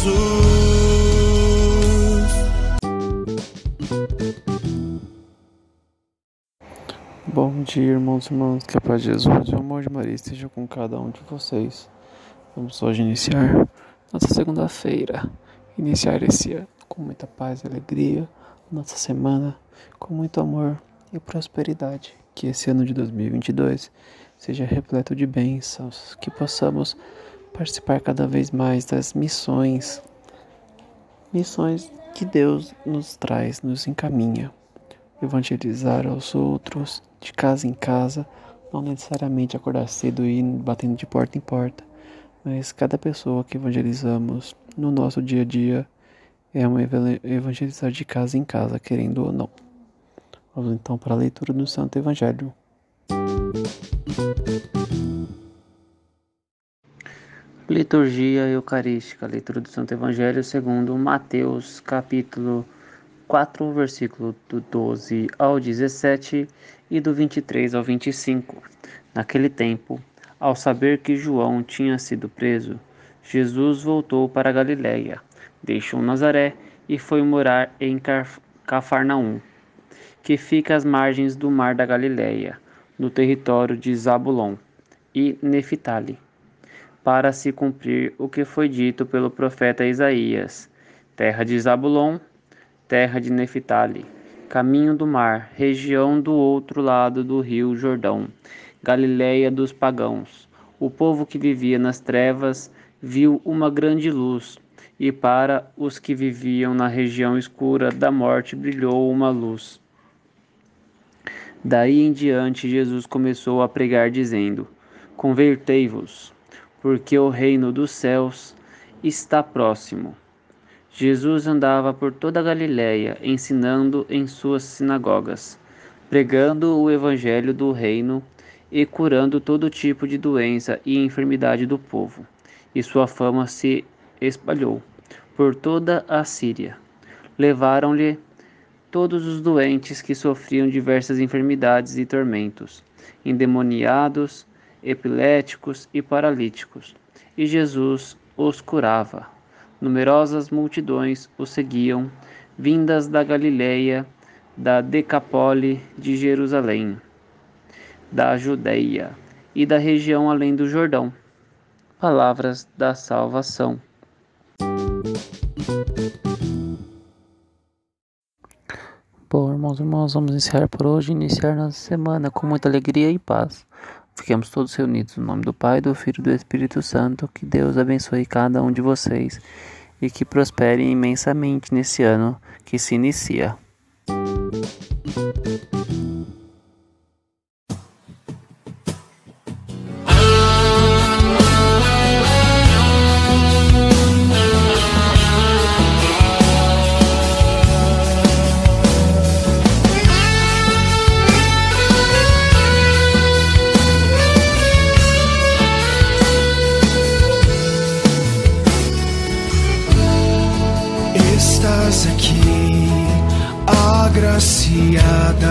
Jesus. Bom dia, irmãos e irmãs, que a paz de Jesus e o amor de Maria esteja com cada um de vocês. Vamos hoje iniciar nossa segunda-feira, iniciar esse ano com muita paz e alegria, nossa semana com muito amor e prosperidade. Que esse ano de 2022 seja repleto de bênçãos, que possamos participar cada vez mais das missões, missões que Deus nos traz, nos encaminha evangelizar aos outros, de casa em casa, não necessariamente acordar cedo e ir batendo de porta em porta, mas cada pessoa que evangelizamos no nosso dia a dia é evangel- evangelizar de casa em casa, querendo ou não. Vamos então para a leitura do Santo Evangelho. Liturgia Eucarística, leitura do Santo Evangelho segundo Mateus, capítulo 4, versículo do 12 ao 17 e do 23 ao 25. Naquele tempo, ao saber que João tinha sido preso, Jesus voltou para Galiléia, deixou Nazaré e foi morar em Cafarnaum, que fica às margens do mar da Galiléia, no território de Zabulon e Neftali para se cumprir o que foi dito pelo profeta Isaías: terra de Zabulon, terra de Neftali, caminho do mar, região do outro lado do rio Jordão, Galiléia dos pagãos. O povo que vivia nas trevas viu uma grande luz, e para os que viviam na região escura da morte brilhou uma luz. Daí em diante, Jesus começou a pregar, dizendo: Convertei-vos, porque o reino dos céus está próximo. Jesus andava por toda a Galiléia, ensinando em suas sinagogas, pregando o evangelho do reino e curando todo tipo de doença e enfermidade do povo. E sua fama se espalhou por toda a Síria. Levaram-lhe todos os doentes que sofriam diversas enfermidades e tormentos, endemoniados, epiléticos e paralíticos, e Jesus os curava. Numerosas multidões o seguiam, vindas da Galiléia, da Decapole de Jerusalém, da Judeia e da região além do Jordão. Palavras da salvação. Bom, irmãos e irmãs, vamos iniciar por hoje, iniciar nossa semana com muita alegria e paz. Fiquemos todos reunidos no nome do Pai, do Filho e do Espírito Santo. Que Deus abençoe cada um de vocês e que prospere imensamente nesse ano que se inicia. Estás aqui, agraciada.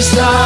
Lugar. A rainha presente está